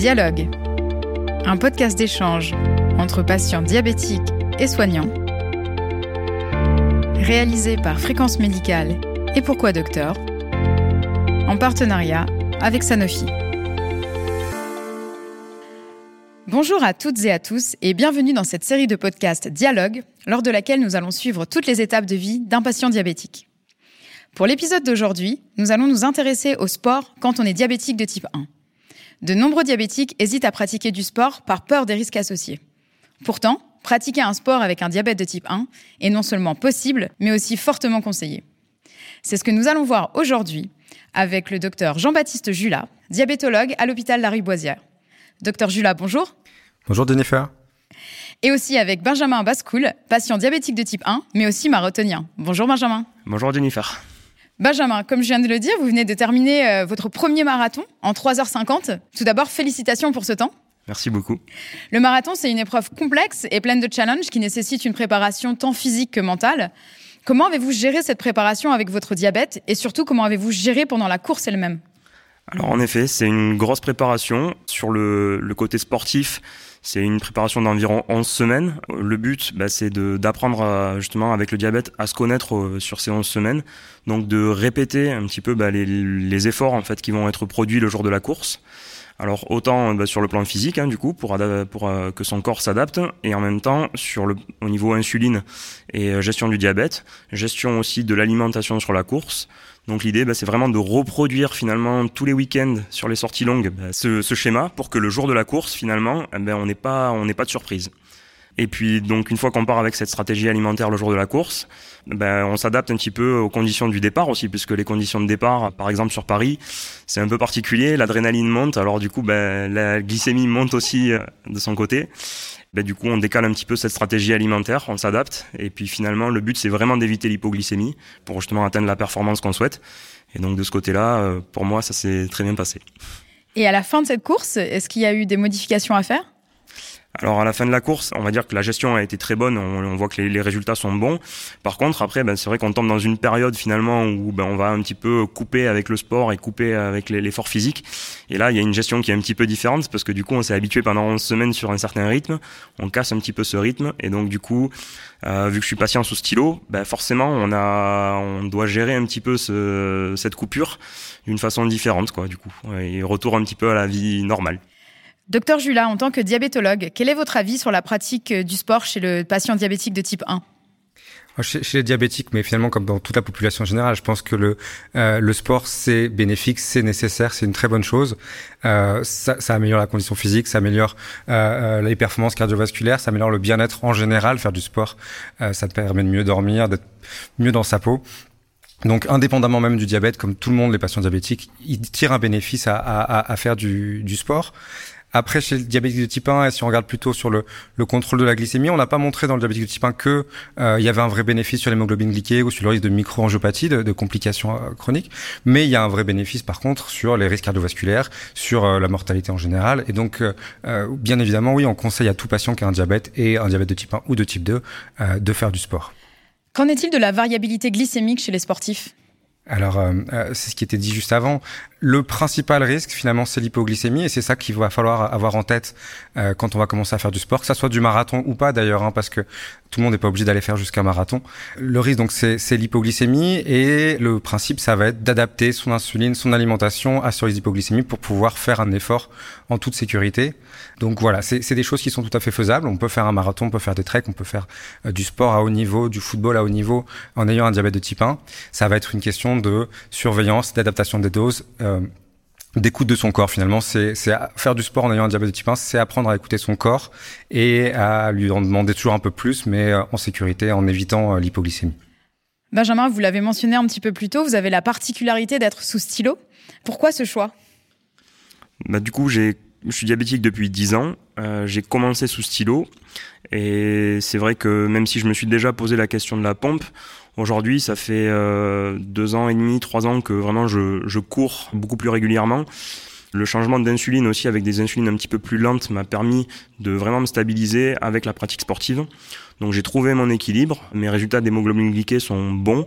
Dialogue, un podcast d'échange entre patients diabétiques et soignants, réalisé par Fréquence Médicale et Pourquoi Docteur, en partenariat avec Sanofi. Bonjour à toutes et à tous et bienvenue dans cette série de podcasts Dialogue, lors de laquelle nous allons suivre toutes les étapes de vie d'un patient diabétique. Pour l'épisode d'aujourd'hui, nous allons nous intéresser au sport quand on est diabétique de type 1. De nombreux diabétiques hésitent à pratiquer du sport par peur des risques associés. Pourtant, pratiquer un sport avec un diabète de type 1 est non seulement possible, mais aussi fortement conseillé. C'est ce que nous allons voir aujourd'hui avec le docteur Jean-Baptiste Julat, diabétologue à l'hôpital Lariboisière. Docteur Julat, bonjour. Bonjour Jennifer. Et aussi avec Benjamin Bascoul, patient diabétique de type 1, mais aussi marathonien. Bonjour Benjamin. Bonjour Jennifer. Benjamin, comme je viens de le dire, vous venez de terminer euh, votre premier marathon en 3h50. Tout d'abord, félicitations pour ce temps. Merci beaucoup. Le marathon, c'est une épreuve complexe et pleine de challenges qui nécessite une préparation tant physique que mentale. Comment avez-vous géré cette préparation avec votre diabète et surtout comment avez-vous géré pendant la course elle-même? Alors en effet, c'est une grosse préparation. Sur le, le côté sportif, c'est une préparation d'environ 11 semaines. Le but, bah, c'est d'apprendre justement avec le diabète à se connaître euh, sur ces 11 semaines. Donc de répéter un petit peu bah, les, efforts en fait qui vont être produits le jour de la course. Alors autant bah, sur le plan physique, hein, du coup, pour, euh, que son corps s'adapte, et en même temps sur le au niveau insuline et euh, gestion du diabète, gestion aussi de l'alimentation sur la course. Donc l'idée, bah, c'est vraiment de reproduire finalement tous les week-ends sur les sorties longues bah, ce, schéma pour que le jour de la course, finalement, eh ben, on n'ait pas, pas de surprise. Et puis donc une fois qu'on part avec cette stratégie alimentaire le jour de la course, ben, on s'adapte un petit peu aux conditions du départ aussi, puisque les conditions de départ, par exemple sur Paris, c'est un peu particulier. L'adrénaline monte, alors du coup ben, la glycémie monte aussi euh, de son côté. Ben, du coup, on décale un petit peu cette stratégie alimentaire, on s'adapte. Et puis finalement, le but, c'est vraiment d'éviter l'hypoglycémie pour justement atteindre la performance qu'on souhaite. Et donc de ce côté-là, euh, pour moi, ça s'est très bien passé. Et à la fin de cette course, est-ce qu'il y a eu des modifications à faire? Alors à la fin de la course, on va dire que la gestion a été très bonne, on, voit que les, résultats sont bons. Par contre, après, ben, c'est vrai qu'on tombe dans une période finalement où ben, on va un petit peu couper avec le sport et couper avec l'effort physique. Et là, il y a une gestion qui est un petit peu différente parce que du coup, on s'est habitué pendant 11 semaines sur un certain rythme, on casse un petit peu ce rythme et donc du coup, euh, vu que je suis patient sous stylo, ben, forcément, on a, on doit gérer un petit peu ce, cette coupure d'une façon différente, quoi, du coup, et retour un petit peu à la vie normale. Docteur Julat, en tant que diabétologue, quel est votre avis sur la pratique du sport chez le patient diabétique de type 1 chez, les diabétiques, mais finalement comme dans toute la population générale, je pense que le euh, sport c'est bénéfique, c'est nécessaire, c'est une très bonne chose. Euh, ça, améliore la condition physique, ça améliore euh, euh les performances cardiovasculaires, ça améliore le bien-être en général. Faire du sport, euh, ça te permet de mieux dormir, d'être mieux dans sa peau. Donc, indépendamment même du diabète, comme tout le monde, les patients diabétiques, ils tirent un bénéfice à, faire du sport. Après, chez le diabétique de type 1, et si on regarde plutôt sur le, le contrôle de la glycémie, on n'a pas montré dans le diabétique de type 1 que euh, il y avait un vrai bénéfice sur l'hémoglobine glyquée ou sur le risque de microangiopathie, de, de complications euh, chroniques. Mais il y a un vrai bénéfice, par contre, sur les risques cardiovasculaires, sur euh, la mortalité en général. Et donc, bien évidemment, oui, on conseille à tout patient qui a un diabète et un diabète de type 1 ou de type 2 de faire du sport. Qu'en est-il de la variabilité glycémique chez les sportifs? Alors, euh, c'est ce qui était dit juste avant. Le principal risque, finalement, c'est l'hypoglycémie, et c'est ça qu'il va falloir avoir en tête euh, quand on va commencer à faire du sport, que ça soit du marathon ou pas d'ailleurs, hein, parce que tout le monde n'est pas obligé d'aller faire jusqu'à marathon. Le risque, donc, c'est l'hypoglycémie, et le principe, ça va être d'adapter son insuline, son alimentation à ce risque d'hypoglycémie pour pouvoir faire un effort en toute sécurité. Donc voilà, c'est des choses qui sont tout à fait faisables. On peut faire un marathon, on peut faire des treks, on peut faire euh, du sport à haut niveau, du football à haut niveau en ayant un diabète de type 1. Ça va être une question de surveillance, d'adaptation des doses. Euh, d'écoute de son corps finalement. C'est faire du sport en ayant un diabète de type 1 c'est apprendre à écouter son corps et à lui en demander toujours un peu plus mais euh, en sécurité en évitant euh, l'hypoglycémie. Benjamin vous l'avez mentionné un petit peu plus tôt vous avez la particularité d'être sous stylo. Pourquoi ce choix? Bah, du coup j'ai je suis diabétique depuis 10 ans. Euh, j'ai commencé sous stylo. Et c'est vrai que même si je me suis déjà posé la question de la pompe, aujourd'hui, ça fait euh, deux ans et demi, trois ans que vraiment je, je cours beaucoup plus régulièrement. Le changement d'insuline aussi avec des insulines un petit peu plus lentes m'a permis de vraiment me stabiliser avec la pratique sportive. Donc j'ai trouvé mon équilibre, mes résultats d'hémoglobine glyquée sont bons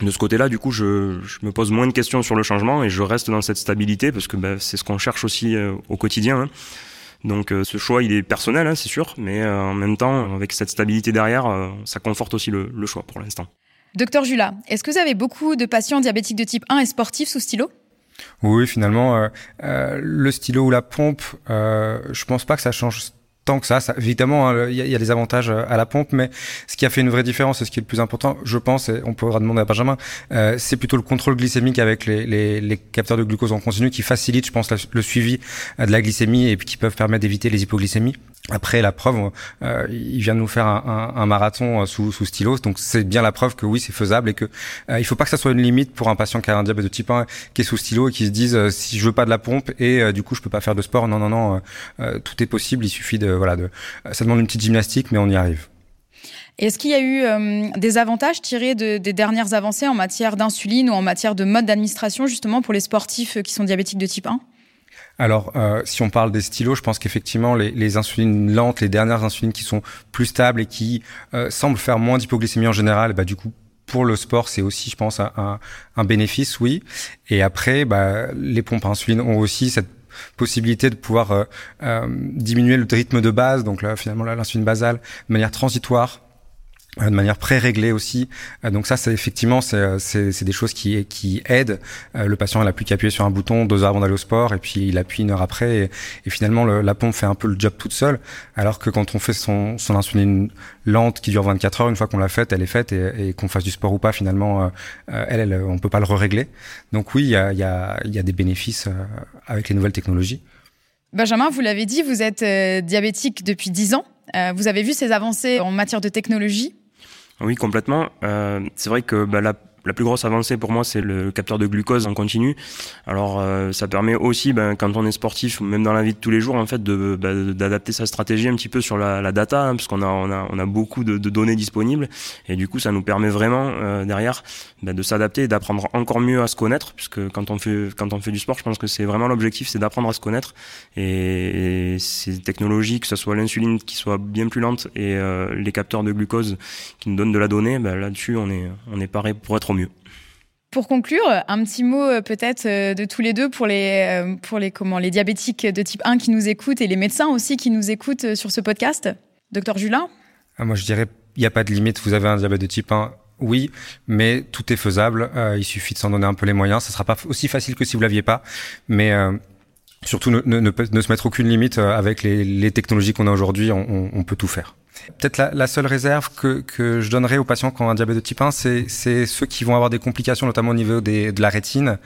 de ce côté-là, du coup, je, je, me pose moins de questions sur le changement et je reste dans cette stabilité parce que bah, c'est ce qu'on cherche aussi euh, au quotidien. Hein. Donc euh, ce choix, il est personnel, hein, c'est sûr, mais euh, en même temps, avec cette stabilité derrière, ça conforte aussi le, le choix pour l'instant. Docteur Jula, est-ce que vous avez beaucoup de patients diabétiques de type 1 et sportifs sous stylo? Oui, finalement, le stylo ou la pompe, je pense pas que ça change tant que ça. évidemment, hein, il y, a des avantages euh, à la pompe, mais ce qui a fait une vraie différence, et ce qui est le plus important, je pense, et on pourra demander à Benjamin, euh, c'est plutôt le contrôle glycémique avec les, capteurs de glucose en continu qui facilite, je pense, le suivi euh, de la glycémie et qui peuvent permettre d'éviter les hypoglycémies. Après, la preuve, euh, il vient de nous faire un, un, un marathon sous, sous stylos, donc c'est bien la preuve que oui, c'est faisable et que euh, il faut pas que ça soit une limite pour un patient qui a un diabète de type 1 qui est sous stylo et qui se dise si je veux pas de la pompe et du coup je peux pas faire de sport. Non, non, non, tout est possible. Il suffit de voilà de ça demande une petite gymnastique, mais on y arrive. Est-ce qu'il y a eu euh, des avantages tirés de, des dernières avancées en matière d'insuline ou en matière de mode d'administration justement pour les sportifs euh, qui sont diabétiques de type 1 alors, euh, si on parle des stylos, je pense qu'effectivement, les, les, insulines lentes, les dernières insulines qui sont plus stables et qui semblent faire moins d'hypoglycémie en général, bah, du coup, pour le sport, c'est aussi, je pense, un, un, bénéfice, oui. Et après, bah, les pompes à insuline ont aussi cette possibilité de pouvoir euh, euh, diminuer le rythme de base, donc finalement l'insuline basale, de manière transitoire euh, de manière pré-réglée aussi. Donc ça, c'est effectivement, c'est des choses qui, qui aident. Le patient, il a plus qu'à appuyer sur un bouton deux heures avant d'aller au sport, et puis il appuie une heure après, et, finalement la pompe fait un peu le job toute seule. Alors que quand on fait son, son insuline lente qui dure 24 heures, une fois qu'on l'a faite, elle est faite, et, qu'on fasse du sport ou pas, finalement, elle, elle, on peut pas le régler Donc oui, il y a, y, a, y a des bénéfices avec les nouvelles technologies. Benjamin, vous l'avez dit, vous êtes diabétique depuis 10 ans. Vous avez vu ces avancées en matière de technologie? Oui, complètement. Euh, c'est vrai que bah, la la plus grosse avancée pour moi, c'est le capteur de glucose en continu. Alors, euh, ça permet aussi, ben, quand on est sportif, même dans la vie de tous les jours, en fait, de, ben, d'adapter sa stratégie un petit peu sur la, la data, hein, parce qu'on a, on a, on a beaucoup de, de, données disponibles, et du coup, ça nous permet vraiment euh, derrière ben, de s'adapter et d'apprendre encore mieux à se connaître, puisque quand on fait, quand on fait du sport, je pense que c'est vraiment l'objectif, c'est d'apprendre à se connaître. Et, et ces technologies, que ce soit l'insuline qui soit bien plus lente et euh, les capteurs de glucose qui nous donnent de la donnée, ben, là-dessus, on est, on est paré pour être mieux. Pour conclure, un petit mot euh, peut-être euh, de tous les deux pour les, euh, pour les, comment, les diabétiques de type 1 qui nous écoutent et les médecins aussi qui nous écoutent sur ce podcast. Docteur Julin ah, Moi, je dirais, il n'y a pas de limite. Vous avez un diabète de type 1, oui, mais tout est faisable. il suffit de s'en donner un peu les moyens. Ça sera pas aussi facile que si vous l'aviez pas, mais surtout ne, ne, ne, se mettre aucune limite avec les, les technologies qu'on a aujourd'hui. On, on peut tout faire. Peut-être la, la, seule réserve que, que je donnerais aux patients qui ont un diabète de type 1, c'est ceux qui vont avoir des complications, notamment au niveau des, de la rétine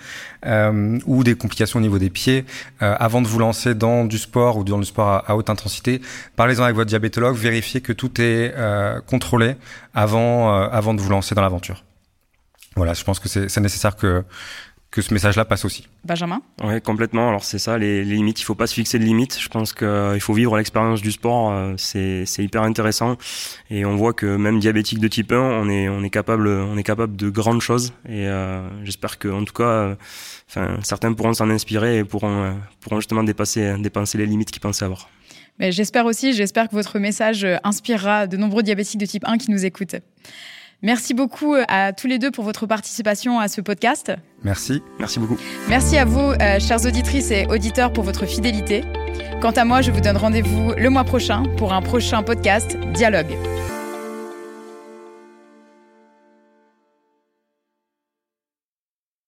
euh, ou des complications au niveau des pieds. Euh, avant de vous lancer dans du sport ou dans du sport à, haute intensité, parlez-en avec votre diabétologue, vérifiez que tout est euh, contrôlé avant, euh, avant de vous lancer dans l'aventure. Voilà, je pense que c'est nécessaire que que ce message-là passe aussi. Benjamin Oui, complètement. Alors c'est ça, les, les, limites, il faut pas se fixer de limites. Je pense qu'il euh, faut vivre l'expérience du sport, euh, c'est hyper intéressant. Et on voit que même diabétique de type 1, on est, on est, capable, on est capable de grandes choses. Et euh, j'espère que, en tout cas, enfin, certains pourront s'en inspirer et pourront, pourront justement dépasser, dépasser les limites qu'ils pensaient avoir. J'espère aussi, j'espère que votre message inspirera de nombreux diabétiques de type 1 qui nous écoutent. Merci beaucoup euh, à tous les deux pour votre participation à ce podcast. Merci, merci beaucoup. Merci à vous, euh, chères auditrices et auditeurs, pour votre fidélité. Quant à moi, je vous donne rendez-vous le mois prochain pour un prochain podcast Dialogue.